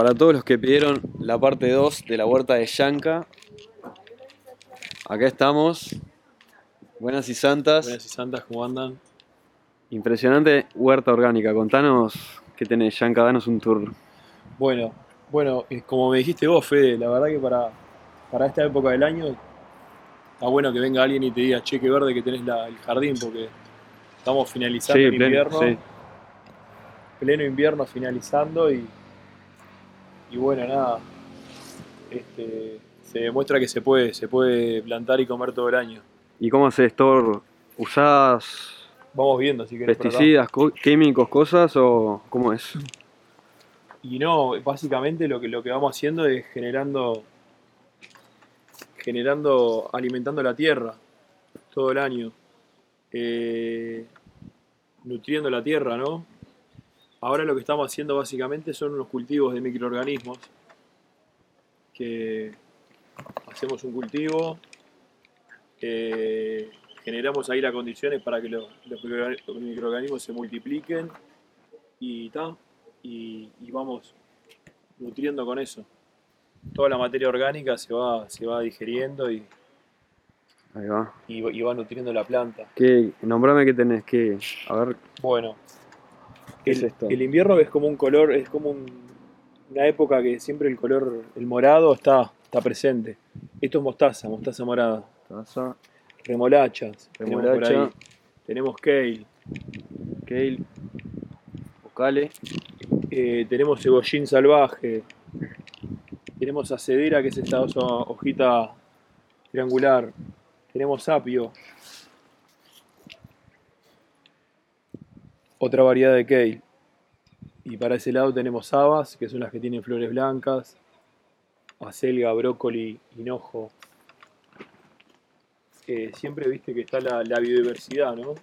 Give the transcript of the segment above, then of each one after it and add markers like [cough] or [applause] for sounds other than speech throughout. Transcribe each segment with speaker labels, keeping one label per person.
Speaker 1: para todos los que pidieron la parte 2 de la huerta de Yanka, acá estamos. Buenas y santas.
Speaker 2: Buenas y santas, ¿cómo andan?
Speaker 1: Impresionante huerta orgánica. Contanos qué tenés, Yanka, danos un tour.
Speaker 2: Bueno, bueno, eh, como me dijiste vos, Fede, la verdad que para, para esta época del año está bueno que venga alguien y te diga, che, qué verde que tenés la- el jardín, porque estamos finalizando
Speaker 1: Sí,
Speaker 2: el
Speaker 1: pleno,
Speaker 2: invierno,
Speaker 1: sí.
Speaker 2: pleno invierno finalizando y, y bueno, nada, este, se demuestra que se puede, se puede plantar y comer todo el año.
Speaker 1: ¿Y cómo haces, Thor? ¿Usás
Speaker 2: Vamos viendo si querés
Speaker 1: pesticidas, co- químicos, cosas o cómo es?
Speaker 2: Y no, básicamente lo que, lo que vamos haciendo es generando, generando, alimentando la tierra todo el año, eh, nutriendo la tierra, ¿no? Ahora lo que estamos haciendo básicamente son unos cultivos de microorganismos, que hacemos un cultivo, eh, generamos ahí las condiciones para que los, los microorgan- los microorganismos se multipliquen y tal y, y vamos nutriendo con eso. Toda la materia orgánica se va, se va digiriendo y,
Speaker 1: Ahí va.
Speaker 2: y va- y va nutriendo la planta.
Speaker 1: ¿Qué, nombrame qué tenés, qué, a ver,
Speaker 2: Bueno,
Speaker 1: ¿Qué
Speaker 2: el,
Speaker 1: es esto?
Speaker 2: el invierno es como un color, es como un- una época que siempre el color, el morado está, está presente. Esto es mostaza, mostaza morada.
Speaker 1: taza,
Speaker 2: Remolachas, tenemos por
Speaker 1: Remolacha.
Speaker 2: ahí. Tenemos kale,
Speaker 1: kale, vocale,
Speaker 2: eh, tenemos cebollín salvaje, tenemos acedera, que es esta osa- hojita triangular, tenemos apio, otra variedad de kale. Y para ese lado tenemos habas, que son las que tienen flores blancas, acelga, brócoli, hinojo. Eh, siempre viste que está la, la biodiversidad, ¿no?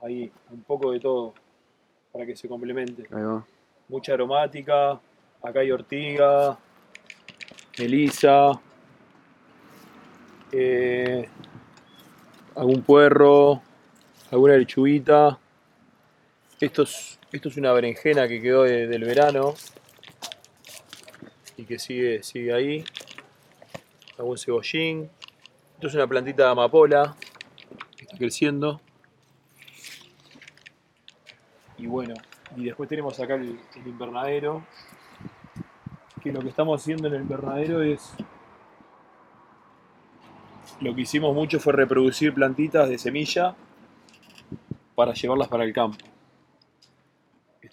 Speaker 2: Ahí, un poco de todo, para que se complemente
Speaker 1: ahí va.
Speaker 2: mucha aromática. Acá hay ortiga, melisa, eh, algún puerro, alguna lechuguita. Esto es, esto es una berenjena que quedó de- del verano y que sigue, sigue ahí. Algún cebollín. Esto es una plantita de amapola que está creciendo. Y bueno, y después tenemos acá el, el invernadero. Que lo que estamos haciendo en el invernadero es. Lo que hicimos mucho fue reproducir plantitas de semilla para llevarlas para el campo.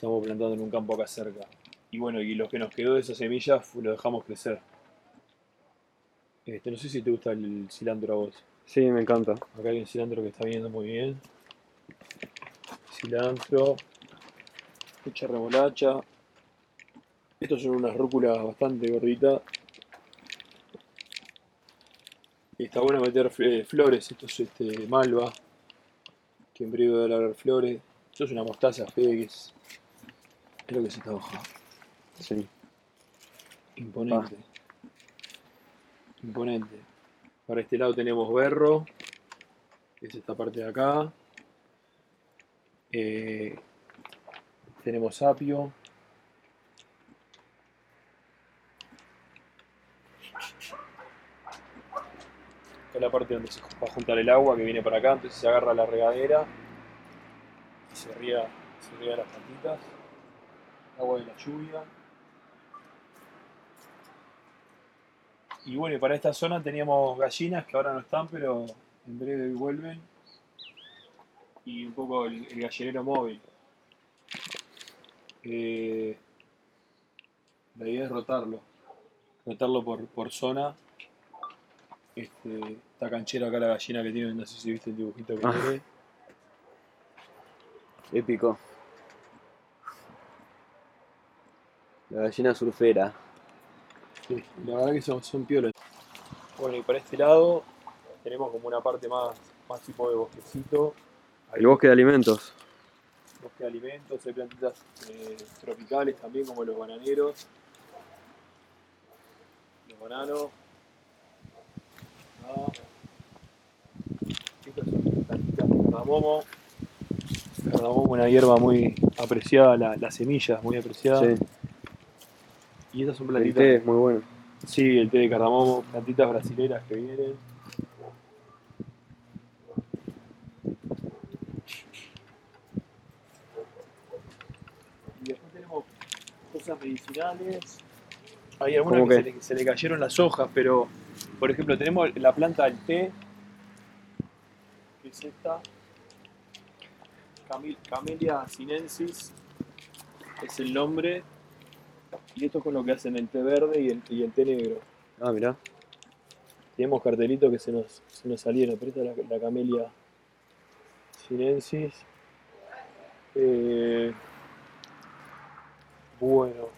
Speaker 2: Estamos plantando en un campo acá cerca. Y bueno, y lo que nos quedó de esas semillas fu- lo dejamos crecer. Este, no sé si te gusta el cilantro a vos.
Speaker 1: Sí, me encanta.
Speaker 2: Acá hay un cilantro que está viniendo muy bien. Cilantro. Mucha remolacha. Estos son unas rúculas bastante gorditas. Y está bueno meter eh, flores. Esto es este, malva. Que en breve va a flores. Esto es una mostaza fea que es. Es lo que se está bajando.
Speaker 1: Sí.
Speaker 2: Imponente. Imponente. Para este lado tenemos berro, que es esta parte de acá. Eh, tenemos apio. Esta es la parte donde se va a juntar el agua que viene para acá, entonces se agarra la regadera y se riega, se riega las plantitas. Agua de la lluvia. Y bueno, y para esta zona teníamos gallinas que ahora no están, pero en breve vuelven. Y un poco el, el gallinero móvil. Eh, la idea es rotarlo. Rotarlo por, por zona. Este, esta canchera acá la gallina que tiene, no sé si viste el dibujito que
Speaker 1: Ah.
Speaker 2: tiene.
Speaker 1: Épico. La gallina surfera.
Speaker 2: Sí, la verdad que son, son piolas. Bueno, y para este lado tenemos como una parte más, más tipo de bosquecito.
Speaker 1: El bosque de alimentos.
Speaker 2: bosque de alimentos, hay plantitas eh, tropicales también como los bananeros, los bananos. Ah. Estas son plantitas de cardamomo. Cardamomo, una hierba muy apreciada, la, la semilla es muy apreciada.
Speaker 1: Sí.
Speaker 2: Y estas son
Speaker 1: El
Speaker 2: plantitas.
Speaker 1: té es muy bueno.
Speaker 2: Sí, el té de cardamomo, plantitas brasileras que vienen. Y después tenemos cosas medicinales. Hay algunas
Speaker 1: ¿Cómo
Speaker 2: que, se le, se le cayeron las hojas, pero por ejemplo tenemos la planta del té, que es esta. Camellia sinensis es el nombre. Y esto es con lo que hacen el té verde y el, y el té negro.
Speaker 1: Ah, mirá.
Speaker 2: Tenemos cartelitos que se nos, se nos salieron, pero esta es la, la camelia sinensis. Eh, bueno,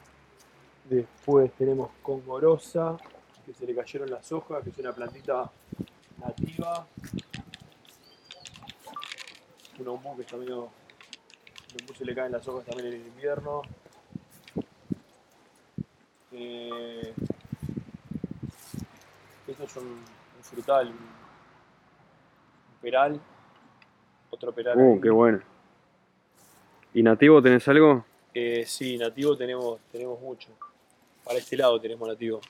Speaker 2: después tenemos congorosa, que se le cayeron las hojas, que es una plantita nativa. Un ombú que está medio. Un ombú se le caen las hojas también en el invierno. Eh, esto es un, un frutal, un, un peral, otro peral.
Speaker 1: Uh,
Speaker 2: ahí.
Speaker 1: qué bueno. ¿Y nativo tenés algo?
Speaker 2: Eh, sí, nativo tenemos, tenemos mucho. Para este lado tenemos nativo.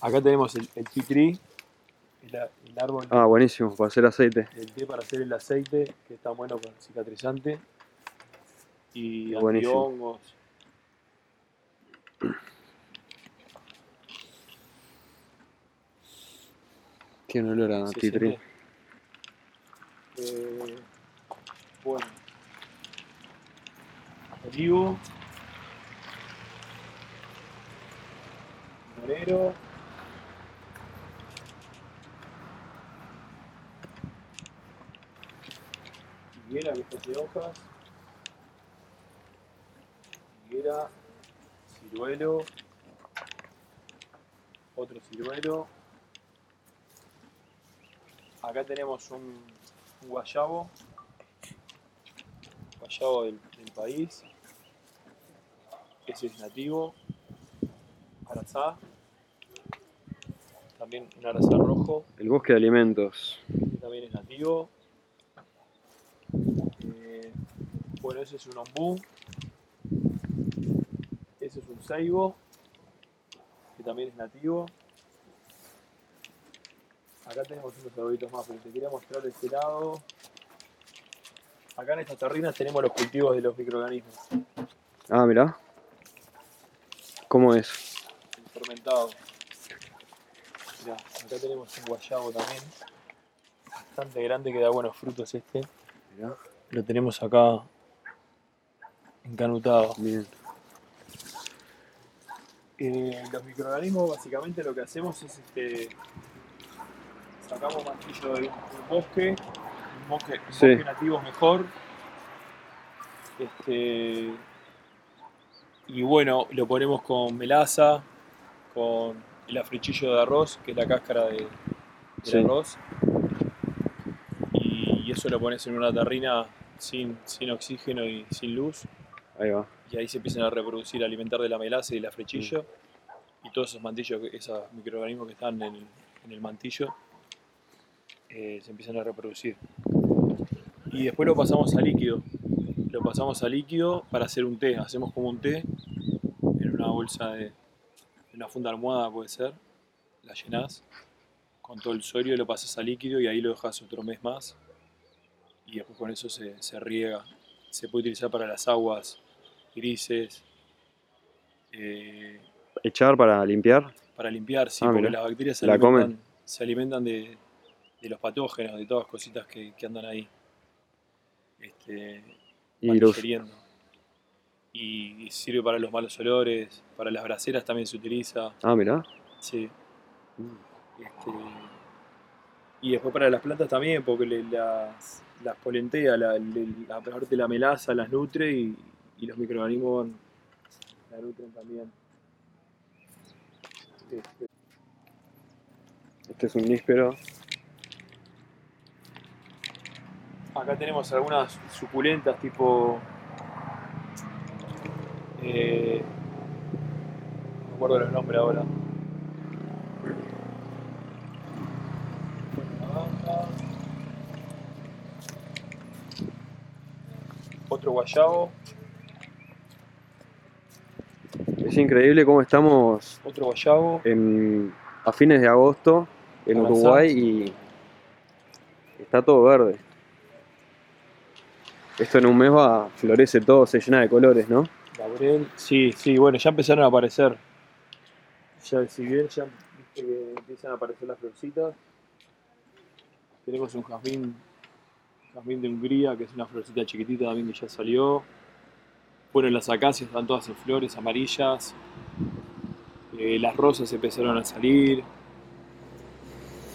Speaker 2: Acá tenemos el, el tea tree, el, el árbol
Speaker 1: Ah, buenísimo, para hacer aceite.
Speaker 2: del té para hacer el aceite, que está bueno con cicatrizante. Y
Speaker 1: Buenísimo.
Speaker 2: antihongos.
Speaker 1: Tiene olor a tea tree.
Speaker 2: siente. Eh, bueno. Olivo. Morero. Higuera, está de hojas. Higuera. Ciruelo. Otro ciruelo. Acá tenemos un, guayabo, guayabo del, del país. Ese es nativo. Arazá. También un arazá rojo,
Speaker 1: El bosque de alimentos.
Speaker 2: que también es nativo. Eh, bueno, ese es un ombú. Ese es un saigo, que también es nativo. Acá tenemos unos arbolitos más, pero te quería mostrar de este lado. Acá en estas terrinas tenemos los cultivos de los microorganismos,
Speaker 1: Ah, mirá. ¿Cómo es?
Speaker 2: el fermentado. Mirá, acá tenemos un guayabo también, bastante grande que da buenos frutos este.
Speaker 1: Mirá.
Speaker 2: Lo tenemos acá encanutado.
Speaker 1: Bien.
Speaker 2: Eh, los microorganismos básicamente lo que hacemos es este sacamos mantillo de un, bosque, un bosque, un
Speaker 1: Sí.
Speaker 2: bosque nativo mejor. Este, y bueno, lo ponemos con melaza, con el africhillo de arroz, que es la cáscara de, del
Speaker 1: Sí.
Speaker 2: arroz. Y, y eso lo pones en una terrina sin, sin oxígeno y sin luz
Speaker 1: Ahí va.
Speaker 2: y ahí se empiezan a reproducir, a alimentar de la melaza y del africhillo y todos esos mantillos, esos microorganismos que están en el, en el mantillo eh, se empiezan a reproducir. Y después lo pasamos a líquido. Lo pasamos a líquido para hacer un té. Hacemos como un té en una bolsa de. en una funda almohada puede ser. La llenás con todo el sodio, lo pasas a líquido y ahí lo dejas otro mes más. Y después con eso se, se riega. Se puede utilizar para las aguas grises. eh,
Speaker 1: ¿Echar para limpiar?
Speaker 2: para limpiar, sí,
Speaker 1: Ah,
Speaker 2: porque
Speaker 1: mirá.
Speaker 2: las bacterias se
Speaker 1: La
Speaker 2: alimentan,
Speaker 1: comen.
Speaker 2: se alimentan de, de los patógenos, de todas las cositas que, que andan ahí. Este,
Speaker 1: Y los.
Speaker 2: Y, y sirve para los malos olores, para las braseras también se utiliza.
Speaker 1: Ah, mirá.
Speaker 2: Sí. Este, y después para las plantas también, porque le- las, las polentea, la, le- la parte la melaza las nutre y, y los microorganismos van- la nutren también. Este,
Speaker 1: Este es un níspero.
Speaker 2: Acá tenemos algunas suculentas tipo. eh, no me acuerdo los nombres ahora. Otro guayabo.
Speaker 1: Parece increíble cómo estamos
Speaker 2: Otro guayabo.
Speaker 1: en- a fines de agosto en. Uruguay y está todo verde. Esto en un mes va, florece todo, se llena de colores, ¿no?
Speaker 2: Laurel. Sí, sí, bueno, ya empezaron a aparecer. Ya, si bien ya viste que empiezan a aparecer las florcitas. Tenemos un jazmín, jazmín de Hungría, que es una florcita chiquitita también que ya salió. Bueno, las acacias están todas en flores amarillas. Eh, las rosas empezaron a salir.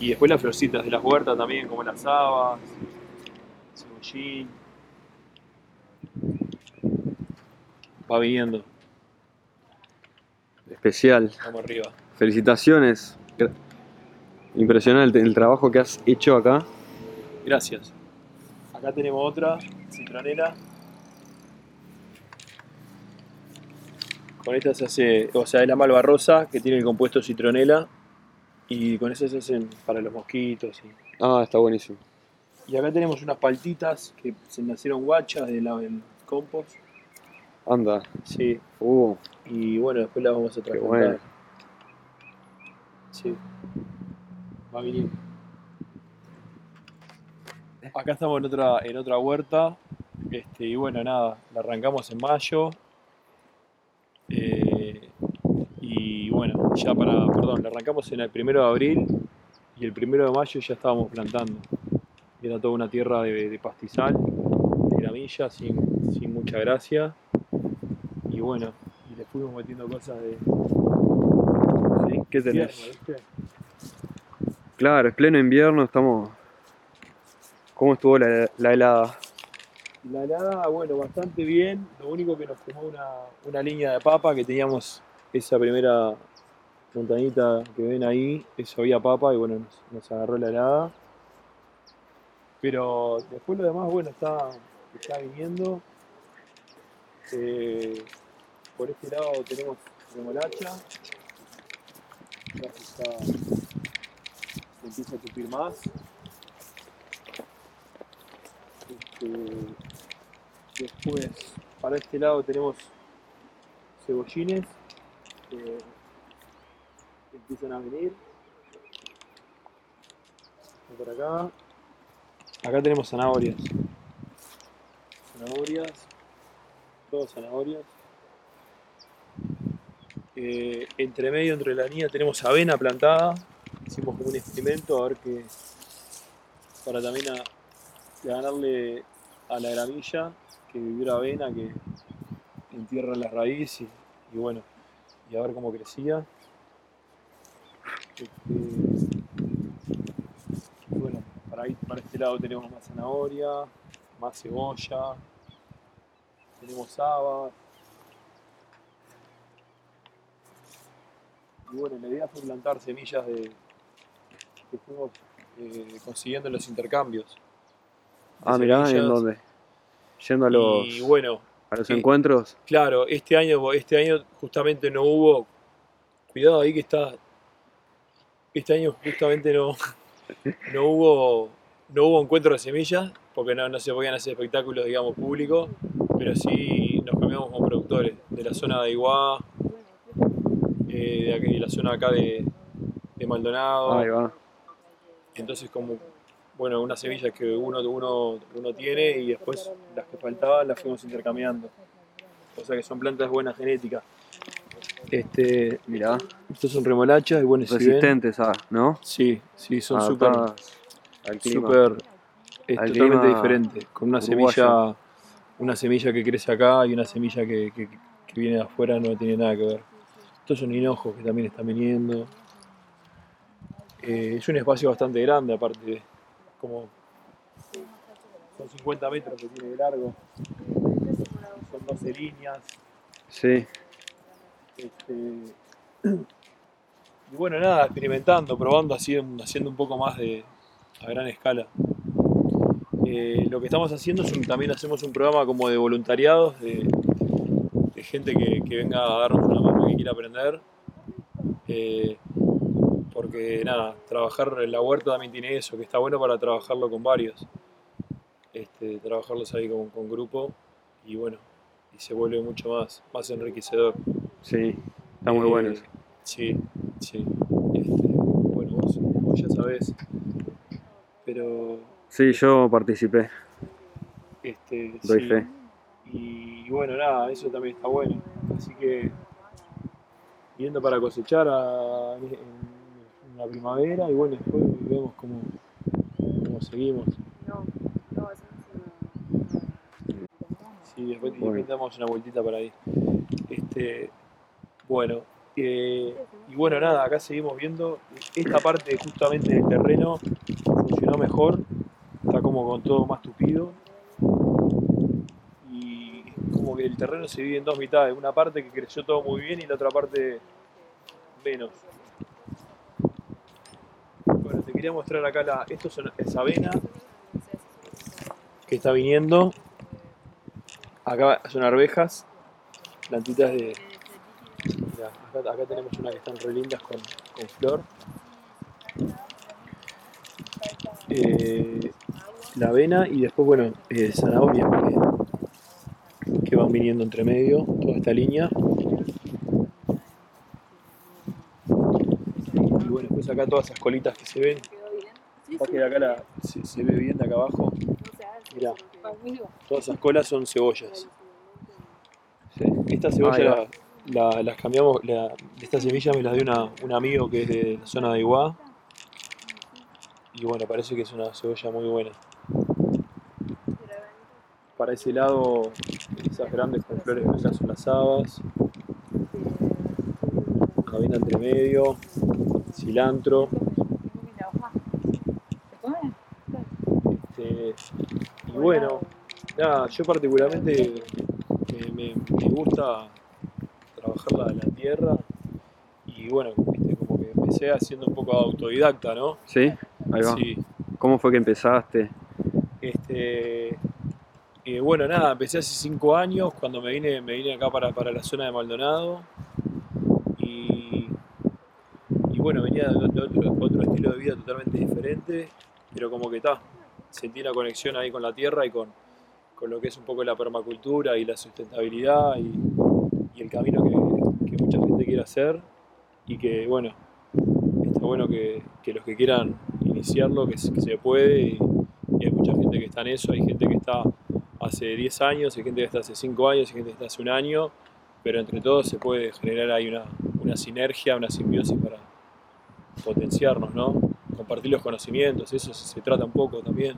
Speaker 2: Y después las florcitas de las huertas también, como las habas, cebollín. Va viniendo,
Speaker 1: Especial.
Speaker 2: vamos arriba.
Speaker 1: Felicitaciones. Impresionante el trabajo que has hecho acá.
Speaker 2: Gracias. Acá tenemos otra citronela. Con esta se hace, o sea, es la malva rosa que tiene el compuesto citronela y con esa se hacen para los mosquitos. Y,
Speaker 1: Ah, está buenísimo.
Speaker 2: Y acá tenemos unas paltitas que se nacieron guachas de la- del compost.
Speaker 1: Anda.
Speaker 2: Sí,
Speaker 1: Uh,
Speaker 2: y bueno, después las vamos a trasplantar.
Speaker 1: bueno.
Speaker 2: Sí. Va viniendo. Acá estamos en otra, en otra huerta. Este, y bueno, nada, la arrancamos en mayo. Eh, y bueno, ya para, perdón, la arrancamos en el primero de abril y el primero de mayo ya estábamos plantando. Era toda una tierra de, de pastizal, de gramilla, sin, sin mucha gracia. Y bueno, y le fuimos metiendo cosas de,
Speaker 1: ¿Sí? ¿Qué tenés? Claro, es pleno invierno, estamos... ¿Cómo estuvo la, la helada?
Speaker 2: La helada, bueno, bastante bien. Lo único que nos quemó una, una línea de papa que teníamos esa primera montañita que ven ahí, eso había papa y bueno, nos, nos agarró la helada. Pero después lo demás, bueno, está, está viniendo. Eh, por este lado tenemos remolacha. Ya se está, empieza a tupir más. Este, Después, para este lado tenemos cebollines que empiezan a venir. Por acá. Acá tenemos zanahorias. Zanahorias. Todas zanahorias. Eh, entre medio, entre la línea, tenemos avena plantada. Hicimos como un experimento a ver qué. Para también ganarle a la gramilla que viviera avena, que entierra la raíz y, y bueno, y a ver cómo crecía. Este, y bueno, para, este lado tenemos más zanahoria, más cebolla, tenemos habas. Y bueno, la idea fue plantar semillas de, que fuimos eh, consiguiendo en los intercambios.
Speaker 1: Ah, mirá, ¿en dónde? Yendo a los,
Speaker 2: Y bueno,
Speaker 1: a los
Speaker 2: sí.
Speaker 1: encuentros.
Speaker 2: Claro, este año, este año justamente no hubo. Cuidado ahí que está. Este año justamente no, [laughs] no hubo no hubo encuentro de semillas, porque no, no se podían hacer espectáculos, digamos, públicos, pero sí nos cambiamos con productores de la zona de Iguá, eh, de, aquí, de la zona acá de, de Maldonado.
Speaker 1: Ahí va.
Speaker 2: Entonces como, bueno, unas semillas que uno, uno, uno tiene y después las que faltaban las fuimos intercambiando. O sea que son plantas de buena genética. Este,
Speaker 1: Mirá,
Speaker 2: estos son remolachas y bueno, si ven-
Speaker 1: resistentes a, ¿no?
Speaker 2: sí, sí, son súper,
Speaker 1: al clima.
Speaker 2: Súper, es
Speaker 1: al
Speaker 2: totalmente diferente. Con una
Speaker 1: uruguayo.
Speaker 2: semilla, una semilla que crece acá y una semilla que, que- que viene de afuera no tiene nada que ver. Estos son hinojos que también están viniendo. Eh, es un espacio bastante grande, aparte, como son 50 metros que tiene de largo. Son 12 líneas.
Speaker 1: Sí,
Speaker 2: Este, [clears throat] y bueno, nada, experimentando, probando, haciendo, haciendo un poco más de a gran escala. Eh, lo que estamos haciendo es un- también hacemos un programa como de voluntariados, de, de gente que, que venga a darnos una mano que quiera aprender. Eh, porque nada, trabajar en la huerta también tiene eso, que está bueno para trabajarlo con varios. Este, trabajarlos ahí con, con grupo y bueno, y se vuelve mucho más, más enriquecedor.
Speaker 1: Sí, está muy
Speaker 2: Eh,
Speaker 1: bueno.
Speaker 2: Sí, sí. Este, bueno, vos, vos ya sabés. Pero
Speaker 1: Sí, yo participé,
Speaker 2: este,
Speaker 1: doy
Speaker 2: sí.
Speaker 1: fe.
Speaker 2: Y, bueno, nada, eso también está bueno. Así que yendo para cosechar a- en, en la primavera y bueno, después vemos cómo, cómo seguimos.
Speaker 3: No, no, hacemos
Speaker 2: Sí, después,
Speaker 1: Bueno.
Speaker 2: después damos una vueltita para ahí. Este, bueno, eh, y bueno, nada, acá seguimos viendo. Esta parte justamente del terreno funcionó mejor, está como con todo más tupido. Y como que el terreno se divide en dos mitades, una parte que creció todo muy bien y la otra parte menos. Bueno, te quería mostrar acá la. Esto es avena que está viniendo. Acá son arvejas, plantitas de. Acá tenemos una que están re lindas con, con flor. Eh, la avena y después, bueno, eh, zanahorias que, que van viniendo entre medio, toda esta línea. Y bueno, después acá todas esas colitas que se ven. Capaz que de acá la- se, se ve bien de acá abajo. Mirá. Todas esas colas son cebollas.
Speaker 1: Sí.
Speaker 2: Esta cebolla
Speaker 1: va.
Speaker 2: la, la- las cambiamos, la, esta semilla me la dio una- un amigo que es de la zona de Iguá. Y bueno, parece que es una cebolla muy buena. Para ese lado, esas grandes con flores esas son las habas, avena entre medio, cilantro. este, y bueno, nada, yo particularmente me, me gusta trabajar la, la tierra y bueno, viste, como que empecé haciendo un poco autodidacta, ¿no?
Speaker 1: ¿Sí? Ahí va.
Speaker 2: Sí,
Speaker 1: ¿Cómo fue que empezaste?
Speaker 2: Este, eh, bueno, nada, empecé hace cinco años cuando me vine, me vine acá para, para la zona de Maldonado y, y bueno, venía de, otro, otro estilo de vida totalmente diferente, pero como que está, sentí una conexión ahí con la tierra y con, con lo que es un poco la permacultura y la sustentabilidad y, y el camino que, que mucha gente quiere hacer y que bueno, está bueno que, que los que quieran iniciarlo, que, se- puede y, hay mucha gente que está en eso, hay gente que está hace 10 años, hay gente que está hace 5 años, hay gente que está hace un año, pero entre todos se puede generar ahí una, una sinergia, una simbiosis para potenciarnos, ¿no? Compartir los conocimientos, eso se, trata un poco también.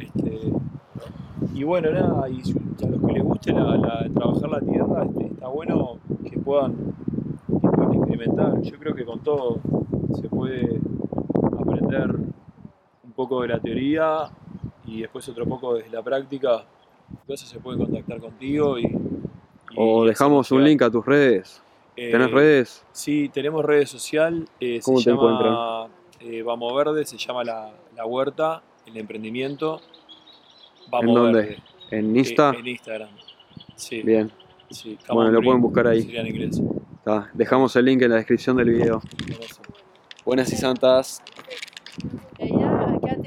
Speaker 2: Este, y bueno, nada, y a los que les guste trabajar la tierra, este, está bueno que puedan, que puedan experimentar. Yo creo que con todo se puede aprender un poco de la teoría y después otro poco desde la práctica. Entonces se puede contactar contigo y... y
Speaker 1: O dejamos un link a tus redes.
Speaker 2: llegar.
Speaker 1: ¿Tenés
Speaker 2: Eh,
Speaker 1: redes?
Speaker 2: Sí, tenemos redes social. eh,
Speaker 1: ¿Cómo
Speaker 2: se
Speaker 1: te
Speaker 2: llama eh, Vamos Verde, se llama la, la huerta, el emprendimiento. Vamos
Speaker 1: ¿En dónde?
Speaker 2: Verde.
Speaker 1: ¿En
Speaker 2: eh,
Speaker 1: Insta?
Speaker 2: en Instagram. Sí,
Speaker 1: Bien,
Speaker 2: sí.
Speaker 1: Bueno, lo
Speaker 2: Green,
Speaker 1: pueden buscar ahí.
Speaker 2: sería en inglés.
Speaker 1: está. Dejamos el link en la descripción del video. Buenas y santas.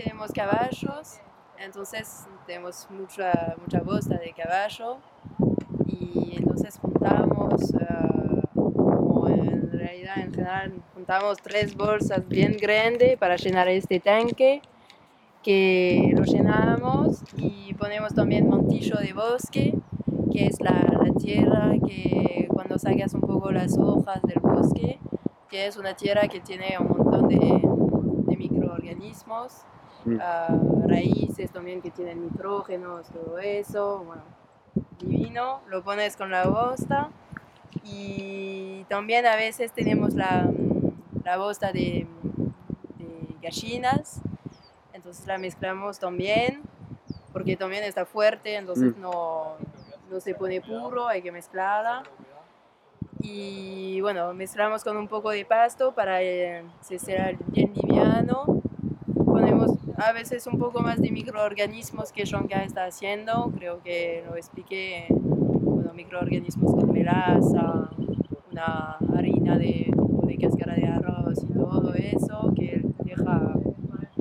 Speaker 3: Tenemos caballos, entonces tenemos mucha, mucha bosta de caballo. Y entonces juntamos, eh, como en realidad en general, juntamos tres bolsas bien grandes para llenar este tanque que lo llenamos y ponemos también montillo de bosque que es la, la tierra que cuando sacas un poco las hojas del bosque que es una tierra que tiene un montón de, de microorganismos, Ah, raíces también que tienen nitrógenos, todo eso, bueno, divino, lo pones con la bosta y también a veces tenemos la, mm, la bosta de, de gallinas, entonces la mezclamos también, porque también está fuerte, entonces
Speaker 1: Mm.
Speaker 3: no, no se pone puro, hay que mezclarla. Y bueno, mezclamos con un poco de pasto para eh, que sea bien liviano. A veces un poco más de microorganismos que Shonka está haciendo. Creo que lo expliqué. Bueno, microorganismos con melaza, una harina de de cáscara de arroz y todo eso que deja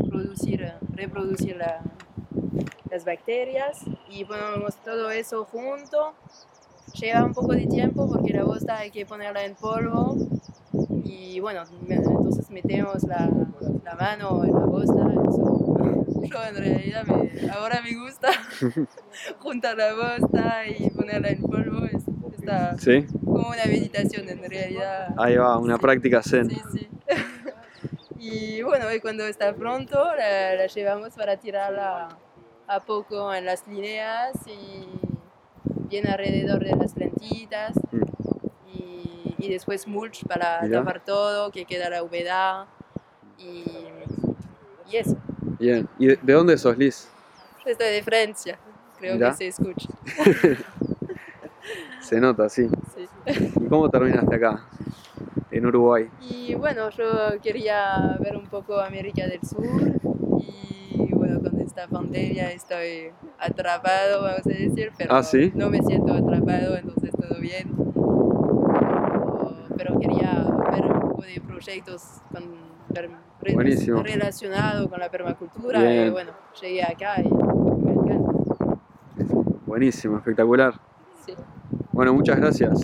Speaker 3: producir, reproducir la- las bacterias. Y ponemos todo eso junto lleva un poco de tiempo porque la bosta hay que ponerla en polvo y bueno, entonces metemos la, la mano en la bosta. [laughs] yo en realidad me- ahora me gusta [laughs] juntar la bosta y ponerla en polvo. Es, está
Speaker 1: ¿Sí?
Speaker 3: como una meditación en realidad.
Speaker 1: Ahí va, una
Speaker 3: Sí.
Speaker 1: práctica zen.
Speaker 3: Sí, sí. [laughs] y bueno, y cuando está pronto la, la llevamos para tirarla a poco en las líneas y bien alrededor de las plantitas.
Speaker 1: Mm.
Speaker 3: Y, y después mulch para
Speaker 1: Mira.
Speaker 3: tapar todo, que queda la humedad. Y, y eso.
Speaker 1: Bien. ¿Y de, de dónde sos, Liz?
Speaker 3: Estoy de Francia, creo que se escucha. [laughs]
Speaker 1: Se nota, sí.
Speaker 3: sí.
Speaker 1: ¿Y cómo terminaste acá? En Uruguay.
Speaker 3: Y bueno, yo quería ver un poco América del Sur y bueno, con esta pandemia estoy atrapado, vamos a decir, pero
Speaker 1: Ah, ¿sí?
Speaker 3: no me siento atrapado, entonces todo bien. Pero, pero quería ver un poco de proyectos con,
Speaker 1: Buenísimo.
Speaker 3: relacionados con la permacultura
Speaker 1: Bien.
Speaker 3: y bueno, llegué acá y me encanta.
Speaker 1: Buenísimo, espectacular.
Speaker 3: Sí.
Speaker 1: Bueno, muchas gracias.